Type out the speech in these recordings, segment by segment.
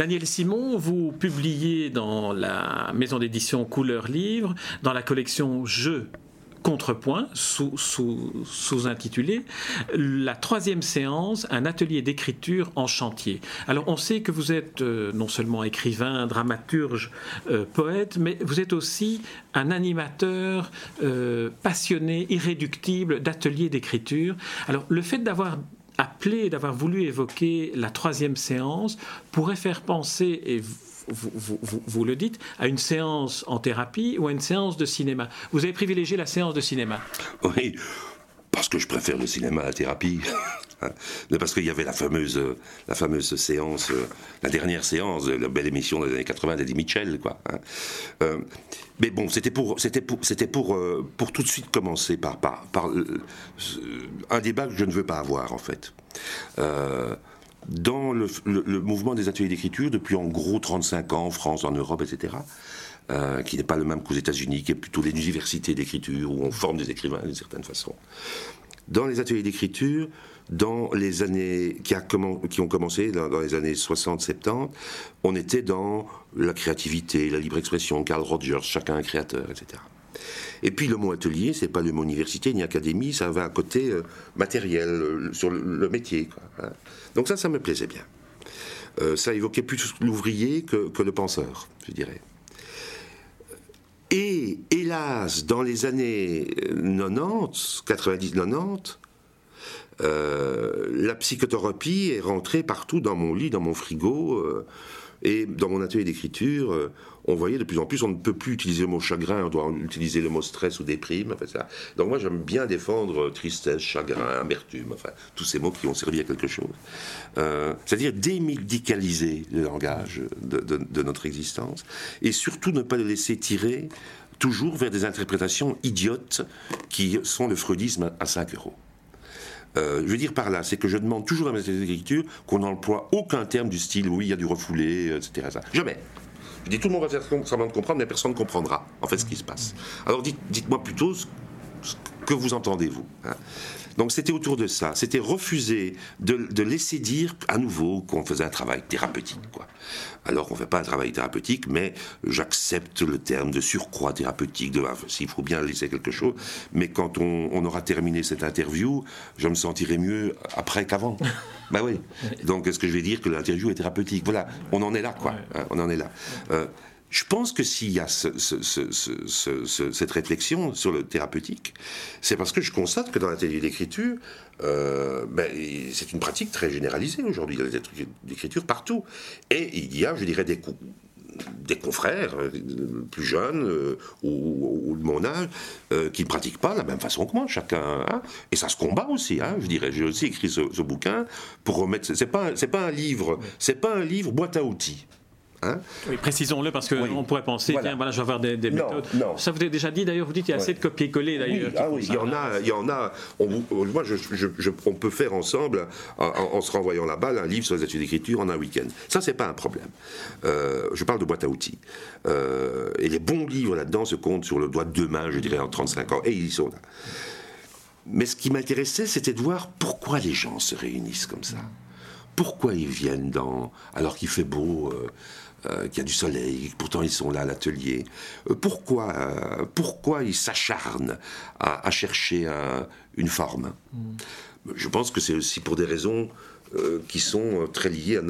Daniel Simon, vous publiez dans la maison d'édition Couleur Livre, dans la collection Jeux contrepoint, sous-intitulé La troisième séance, un atelier d'écriture en chantier. Alors on sait que vous êtes euh, non seulement écrivain, dramaturge, euh, poète, mais vous êtes aussi un animateur euh, passionné, irréductible d'ateliers d'écriture. Alors le fait d'avoir appelé, d'avoir voulu évoquer la troisième séance pourrait faire penser, et vous, le dites, à une séance en thérapie ou à une séance de cinéma. Vous avez privilégié la séance de cinéma? Oui, parce que je préfère le cinéma à la thérapie. Mais parce qu'il y avait la fameuse, la fameuse séance, la dernière séance, la belle émission des années 80 d'Eddie Mitchell, quoi. Hein. Euh, mais bon, c'était pour, c'était pour, c'était pour, euh, pour tout de suite commencer par, par, par euh, un débat que je ne veux pas avoir, en fait dans le, mouvement des ateliers d'écriture depuis en gros 35 ans en France, en Europe, etc. Euh, qui n'est pas le même qu'aux États-Unis, qui est plutôt l'université d'écriture où on forme des écrivains d'une certaine façon. Dans les ateliers d'écriture, dans les années qui, ont commencé dans, les années 60-70, on était dans la créativité, la libre expression, Carl Rogers, chacun un créateur, etc. Et puis le mot atelier, c'est pas le mot université ni académie, ça va à côté euh, matériel, euh, sur le, métier. Hein. Donc ça, ça me plaisait bien. Ça évoquait plus l'ouvrier que, le penseur, je dirais. Hélas, dans les années 90, 90-90, la psychothérapie est rentrée partout dans mon lit, dans mon frigo. et dans mon atelier d'écriture, on voyait de plus en plus, on ne peut plus utiliser le mot chagrin, on doit utiliser le mot stress ou déprime. Donc moi, j'aime bien défendre tristesse, chagrin, amertume, enfin, tous ces mots qui ont servi à quelque chose. Euh, c'est-à-dire démédicaliser le langage de, notre existence et surtout ne pas le laisser tirer toujours vers des interprétations idiotes qui sont le freudisme à 5 euros. Euh, je veux dire par là, c'est que je demande toujours à mes écritures qu'on n'emploie aucun terme du style oui, il y a du refoulé, etc. Jamais. Je dis tout le monde va faire semblant de comprendre, mais personne ne comprendra en fait ce qui se passe. Alors dites, moi plutôt ce, que vous entendez vous. Hein. Donc c'était autour de ça. C'était refuser de, laisser dire à nouveau qu'on faisait un travail thérapeutique. Quoi. Alors qu'on ne fait pas un travail thérapeutique, mais j'accepte le terme de surcroît thérapeutique, de, s'il faut bien laisser quelque chose. Mais quand on, aura terminé cette interview, je me sentirai mieux après qu'avant. bah oui. Donc est-ce que je vais dire que l'interview est thérapeutique? Voilà, on en est là, quoi. Hein, on en est là. Euh, je pense que s'il y a cette réflexion sur le thérapeutique, c'est parce que je constate que dans l'atelier d'écriture, euh, ben, c'est une pratique très généralisée aujourd'hui. Il y a des ateliers d'écriture partout. Et il y a, je dirais, des, confrères euh, plus jeunes euh, ou, de mon âge qui ne pratiquent pas de la même façon que moi, chacun. Hein. et ça se combat aussi, hein, je dirais. J'ai aussi écrit ce, bouquin pour remettre. C'est pas, pas un livre, c'est pas un livre boîte à outils. Hein oui, précisons-le parce qu'on pourrait penser, tiens, voilà, je vais avoir des, méthodes. Ça vous avez déjà dit, d'ailleurs, vous dites qu'il y a assez de copier-coller, d'ailleurs. Ah oui, il y en a, il y en a. On, moi, je, on peut faire ensemble, en, se renvoyant la balle, un livre sur les études d'écriture en un week-end. Ça, c'est pas un problème. Euh, je parle de boîte à outils. Euh, et les bons livres là-dedans se comptent sur le doigt de deux mains, je dirais, en 35 ans. Et ils sont là. Mais ce qui m'intéressait, c'était de voir pourquoi les gens se réunissent comme ça. Pourquoi ils viennent dans, alors qu'il fait beau, euh, euh, qu'il y a du soleil, pourtant ils sont là à l'atelier. Euh, pourquoi, euh, pourquoi ils s'acharnent à, chercher une forme? Mm. Je pense que c'est aussi pour des raisons qui sont très liées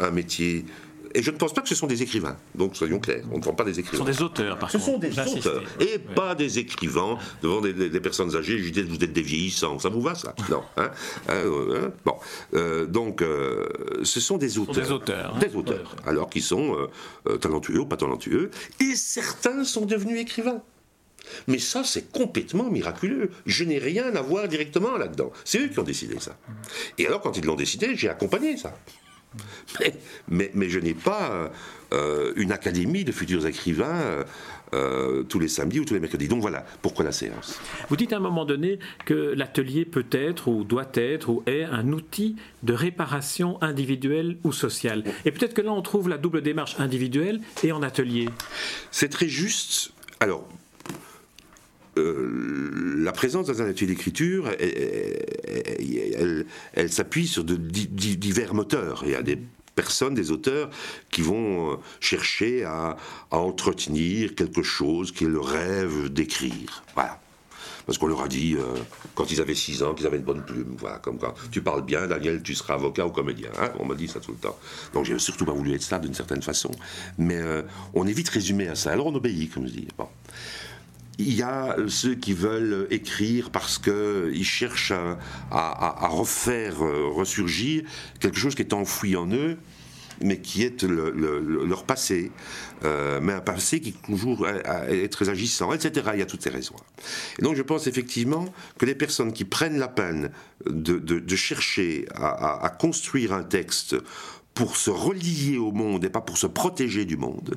à un métier et je ne pense pas que ce sont des écrivains. Donc soyons clairs, on ne prend pas des écrivains. Ce sont des auteurs, par Ce sont des auteurs. Et pas des écrivains devant des, personnes âgées. Je dis, vous êtes des vieillissants. Ça vous va, ça? Non. Hein, hein, hein? Bon. Euh, donc, euh, ce sont des auteurs. des auteurs. Des auteurs. Alors qu'ils sont euh, talentueux ou pas talentueux. Et certains sont devenus écrivains. Mais ça, c'est complètement miraculeux. Je n'ai rien à voir directement là-dedans. C'est eux qui ont décidé ça. Et alors, quand ils l'ont décidé, j'ai accompagné ça. Mais, mais, je n'ai pas euh, une académie de futurs écrivains euh, euh, tous les samedis ou tous les mercredis. Donc voilà pourquoi la séance. Vous dites à un moment donné que l'atelier peut être ou doit être ou est un outil de réparation individuelle ou sociale. Et peut-être que là on trouve la double démarche individuelle et en atelier. C'est très juste. Alors, euh, la présence dans un atelier d'écriture, elle, s'appuie sur de, divers moteurs. Il y a des personnes, des auteurs qui vont euh, chercher à, entretenir quelque chose qu'ils rêvent d'écrire. Voilà. Parce qu'on leur a dit, euh, quand ils avaient 6 ans, qu'ils avaient une bonne plume. Voilà, comme quand tu parles bien, Daniel, tu seras avocat ou comédien. Hein. on m'a dit ça tout le temps. Donc j'ai surtout pas voulu être ça d'une certaine façon. Mais euh, on est vite résumé à ça. Alors on obéit, comme je dis. Bon. Il y a ceux qui veulent écrire parce qu'ils cherchent à, refaire euh, ressurgir quelque chose qui est enfoui en eux, mais qui est leur passé, euh, mais un passé qui toujours est très agissant, etc. Il y a toutes ces raisons. Et donc je pense effectivement que les personnes qui prennent la peine de, chercher à, construire un texte pour se relier au monde et pas pour se protéger du monde,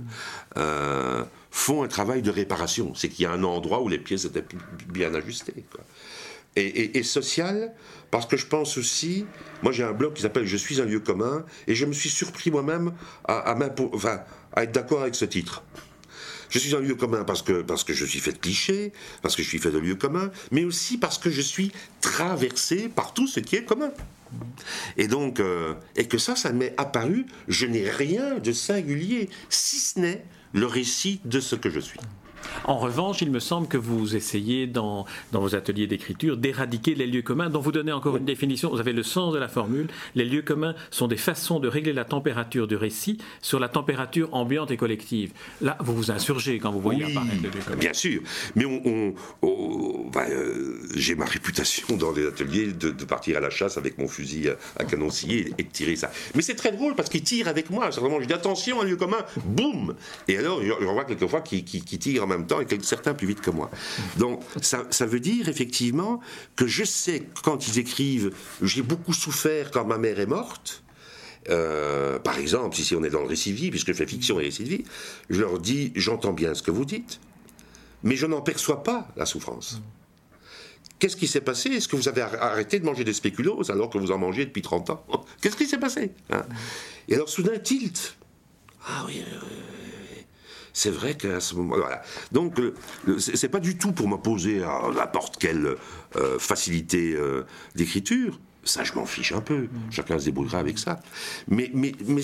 euh, font un travail de réparation. C'est qu'il y a un endroit où les pièces étaient bien ajustées. Et, social, parce que je pense aussi, moi j'ai un blog qui s'appelle Je suis un lieu commun, et je me suis surpris moi-même à, à être d'accord avec ce titre. Je suis un lieu commun parce que, je suis fait de clichés, parce que je suis fait de lieux communs, mais aussi parce que je suis traversé par tout ce qui est commun. Et donc, euh, et que ça, ça m'est apparu, je n'ai rien de singulier, si ce n'est le récit de ce que je suis. En revanche, il me semble que vous essayez dans, dans vos ateliers d'écriture d'éradiquer les lieux communs, dont vous donnez encore une définition, vous avez le sens de la formule. Les lieux communs sont des façons de régler la température du récit sur la température ambiante et collective. Là, vous vous insurgez quand vous voyez apparaître les lieux communs. Bien sûr, mais on, euh, j'ai ma réputation dans les ateliers de, partir à la chasse avec mon fusil à, canon scié et, de tirer ça. Mais c'est très drôle parce qu'ils tirent avec moi. Vraiment, je dis attention, un lieu commun, boum Et alors, je, vois quelquefois qu'ils tirent en même temps et certains plus vite que moi. Donc ça, ça veut dire effectivement que je sais quand ils écrivent, j'ai beaucoup souffert quand ma mère est morte. Euh, par exemple, si on est dans le récit de vie, puisque je fais fiction et récit de vie, je leur dis j'entends bien ce que vous dites, mais je n'en perçois pas la souffrance. Qu'est-ce qui s'est passé? Est-ce que vous avez arrêté de manger des spéculoos alors que vous en mangez depuis 30 ans? Qu'est-ce qui s'est passé hein? Et alors soudain, tilt. Ah oui, c'est vrai qu'à ce moment, voilà. Donc, c'est pas du tout pour m'opposer à n'importe quelle euh, facilité euh, d'écriture. Ça, je m'en fiche un peu. Mm. Chacun se débrouillera avec ça. Mais, mais, mais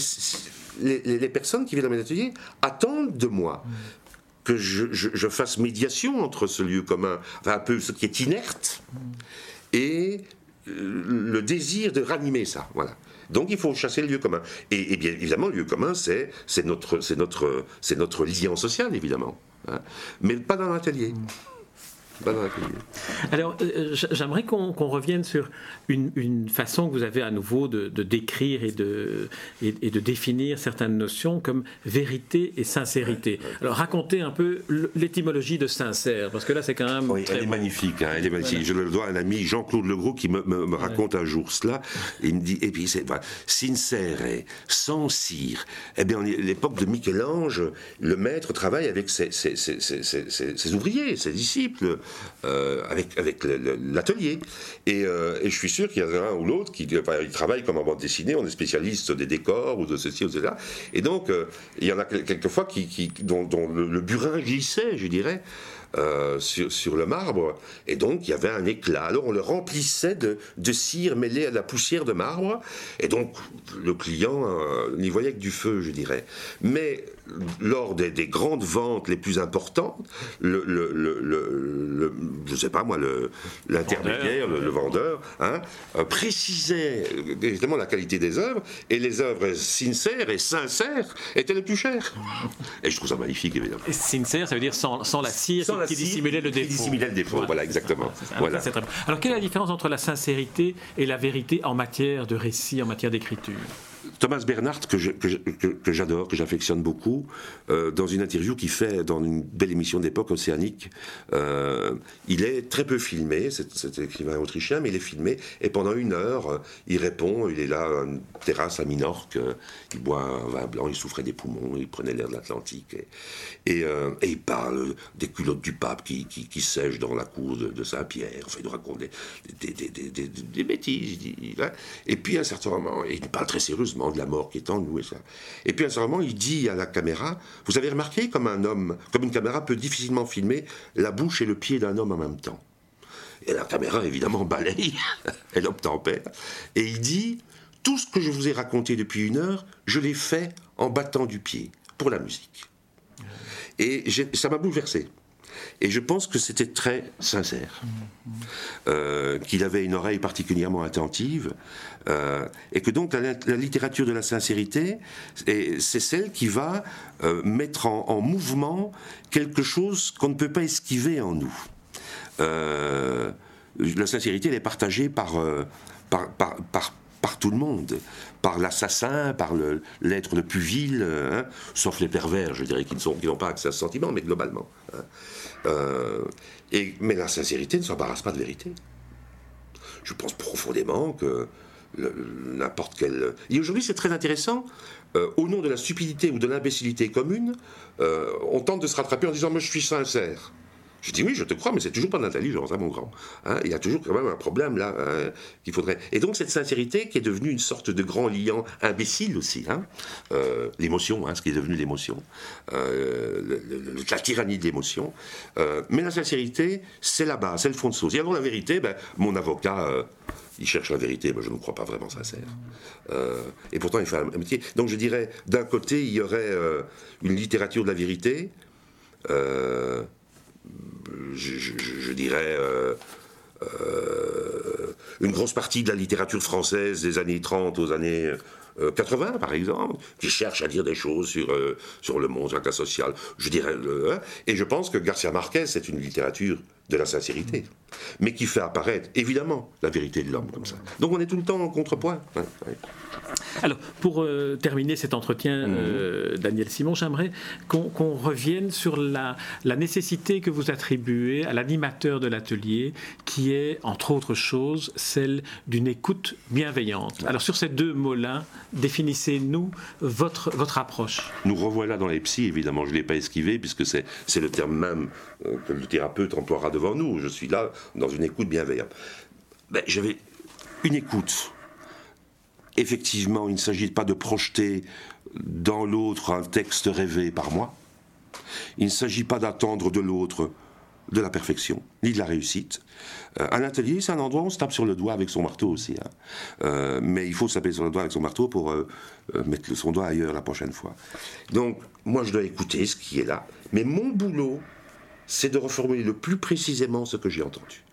les, personnes qui viennent dans mes ateliers attendent de moi mm. que je, fasse médiation entre ce lieu commun, enfin un peu ce qui est inerte, mm. et le désir de ranimer ça. Voilà. Donc il faut chasser le lieu commun. Et, bien évidemment, le lieu commun, c'est notre, notre, notre lien social, évidemment. Hein. Mais pas dans l'atelier. Alors, euh, j'aimerais qu'on revienne sur une, façon que vous avez à nouveau de, décrire et de, et, de définir certaines notions comme vérité et sincérité. Alors, racontez un peu l'étymologie de sincère, parce que là, c'est quand même. Oui, elle est magnifique. Hein, elle est magnifique. Je le dois à un ami, Jean-Claude Legros, qui me, raconte un jour cela. il me dit, et puis, c'est sincère, sans cire. Eh bien, l'époque de Michel-Ange, le maître travaille avec ses, ses ouvriers, ses disciples. Euh, avec, avec l'atelier. Euh, et, je suis sûr qu'il y en a un ou l'autre qui travaille comme en bande dessinée, on est spécialiste des décors ou de ceci ou de cela. Et donc, euh, il y en a quelquefois qui, qui dont, le, burin glissait, je dirais. Sur, le marbre, et donc il y avait un éclat. Alors on le remplissait de, cire mêlée à la poussière de marbre, et donc le client n'y voyait que du feu, je dirais. Mais lors des, grandes ventes les plus importantes, le, le, je sais pas moi, l'intermédiaire, le, vendeur, hein, euh, précisait évidemment la qualité des œuvres, et les œuvres sincères et sincères étaient les plus chères. Et je trouve ça magnifique, évidemment. Et sincère, ça veut dire sans, la cire, qui dissimulait le défaut. Qui dissimulait le défaut, voilà, exactement. Voilà. Alors, quelle est la différence entre la sincérité et la vérité en matière de récit, en matière d'écriture? Thomas Bernhardt, que, j'adore, que, j'affectionne beaucoup, euh, dans une interview qu'il fait dans une belle émission d'époque océanique, euh, il est très peu filmé, c'est écrivain autrichien, mais il est filmé, et pendant une heure, euh, il répond, il est là, à une terrasse à Minorque, il boit un vin blanc, il souffrait des poumons, il prenait l'air de l'Atlantique, et, il parle des culottes du pape qui, qui, sèchent dans la cour de, Saint-Pierre, enfin, il raconte des, bêtises, et puis à un certain moment, il parle très sérieusement, de la mort qui est en nous et ça. Et puis à ce moment, il dit à la caméra, vous avez remarqué comme un homme, comme une caméra peut difficilement filmer la bouche et le pied d'un homme en même temps? Et la caméra, évidemment, balaye, elle obtempère, et il dit, tout ce que je vous ai raconté depuis une heure, je l'ai fait en battant du pied pour la musique. Et ça m'a bouleversé. Et je pense que c'était très sincère, euh, qu'il avait une oreille particulièrement attentive, euh, et que donc la, littérature de la sincérité, c'est celle qui va euh, mettre en, mouvement quelque chose qu'on ne peut pas esquiver en nous. la sincérité, elle est partagée par, par, par par tout le monde, par l'assassin, par l'être le, plus vil, hein, sauf les pervers, je dirais, qui n'ont pas accès à ce sentiment, mais globalement. Hein. Euh, mais la sincérité ne s'embarrasse pas de vérité. Je pense profondément que n'importe quel... Et aujourd'hui, c'est très intéressant. Euh, au nom de la stupidité ou de l'imbécilité commune, euh, on tente de se rattraper en disant Moi, je suis sincère. Je dis oui, je te crois, mais c'est toujours pas d'intelligence, hein, mon grand. Hein. il y a toujours quand même un problème là hein, qu'il faudrait. Et donc cette sincérité qui est devenue une sorte de grand liant imbécile aussi, euh, l'émotion, ce qui est devenu l'émotion, euh, la tyrannie de l'émotion. Euh, mais la sincérité, c'est la base, c'est le fond de sauce. Et alors la vérité, ben, mon avocat il cherche la vérité, moi je ne crois pas vraiment sincère. et pourtant il fait un métier. Donc je dirais, d'un côté, il y aurait une littérature de la vérité, je, dirais, euh, euh, une grosse partie de la littérature française des années 30 aux années 80, euh, par exemple, qui cherche à dire des choses sur, sur le monde, sur la classe sociale. Je dirais, hein. et je pense que Garcia Marquez, c'est une littérature de la sincérité, mais qui fait apparaître, évidemment, la vérité de l'homme comme ça. Donc on est tout le temps en contrepoint. Alors, pour euh, terminer cet entretien, mhm. euh, Daniel Simon, j'aimerais qu'on revienne sur la, la, nécessité que vous attribuez à l'animateur de l'atelier, qui est, entre autres choses, celle d'une écoute bienveillante. Alors, sur ces deux mots-là, définissez-nous votre, votre approche. Nous revoilà dans les psys, évidemment, je ne l'ai pas esquivé, puisque c'est le terme même euh, que le thérapeute emploiera devant nous. Je suis là dans une écoute bienveillante. Ben, J'avais une écoute effectivement, il ne s'agit pas de projeter dans l'autre un texte rêvé par moi. Il ne s'agit pas d'attendre de l'autre de la perfection, ni de la réussite. Euh, un atelier, c'est un endroit où on se tape sur le doigt avec son marteau aussi. Hein. Euh, mais il faut se taper sur le doigt avec son marteau pour euh, mettre son doigt ailleurs la prochaine fois. Donc, moi, je dois écouter ce qui est là. Mais mon boulot, c'est de reformuler le plus précisément ce que j'ai entendu.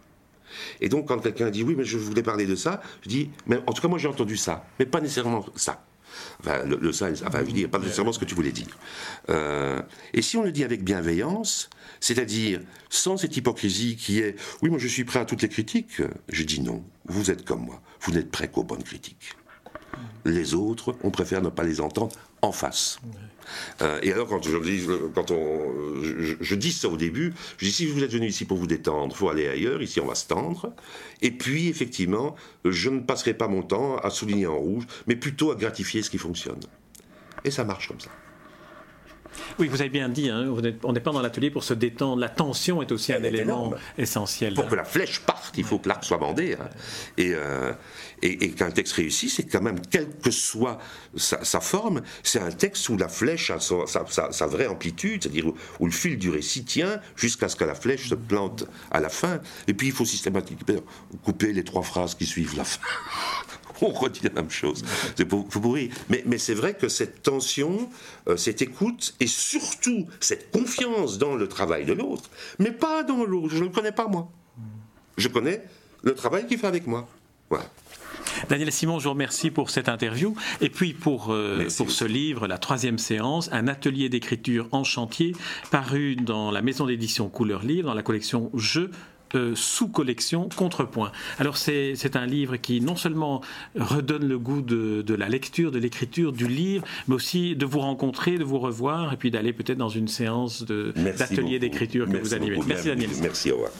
Et donc, quand quelqu'un dit oui, mais je voulais parler de ça, je dis, mais en tout cas, moi j'ai entendu ça, mais pas nécessairement ça. Enfin, le, ça, enfin, je veux dire, pas nécessairement ce que tu voulais dire. Euh, et si on le dit avec bienveillance, c'est-à-dire sans cette hypocrisie qui est, oui, moi je suis prêt à toutes les critiques, je dis non, vous êtes comme moi, vous n'êtes prêt qu'aux bonnes critiques. Les autres, on préfère ne pas les entendre en face. Euh, et alors, quand, je, dis, quand on, je, dis ça au début, je dis si vous êtes venu ici pour vous détendre, faut aller ailleurs, ici on va se tendre. Et puis, effectivement, je ne passerai pas mon temps à souligner en rouge, mais plutôt à gratifier ce qui fonctionne. Et ça marche comme ça. Oui, vous avez bien dit, hein, on n'est pas dans l'atelier pour se détendre. La tension est aussi un élément essentiel. Pour que la flèche parte, il faut que l'arc soit bandé. Hein. Euh, et, et, qu'un texte réussit, c'est quand même, quelle que soit sa, forme, c'est un texte où la flèche a sa, vraie amplitude, c'est-à-dire où, le fil du récit tient jusqu'à ce que la flèche se plante à la fin. Et puis il faut systématiquement couper les trois phrases qui suivent la fin. on redit la même chose. C'est pour, Mais, mais c'est vrai que cette tension, euh, cette écoute et surtout cette confiance dans le travail de l'autre, mais pas dans l'autre. Je ne le connais pas moi. Je connais le travail qu'il fait avec moi. Voilà. Daniel Simon, je vous remercie pour cette interview. Et puis pour, euh, pour ce livre, La troisième séance, un atelier d'écriture en chantier, paru dans la maison d'édition Couleur Livre, dans la collection Jeux sous-collection Contrepoint. Alors c'est un livre qui non seulement redonne le goût de, la lecture, de l'écriture, du livre, mais aussi de vous rencontrer, de vous revoir et puis d'aller peut-être dans une séance d'atelier d'écriture que vous animez. Merci Daniel. Merci, au revoir.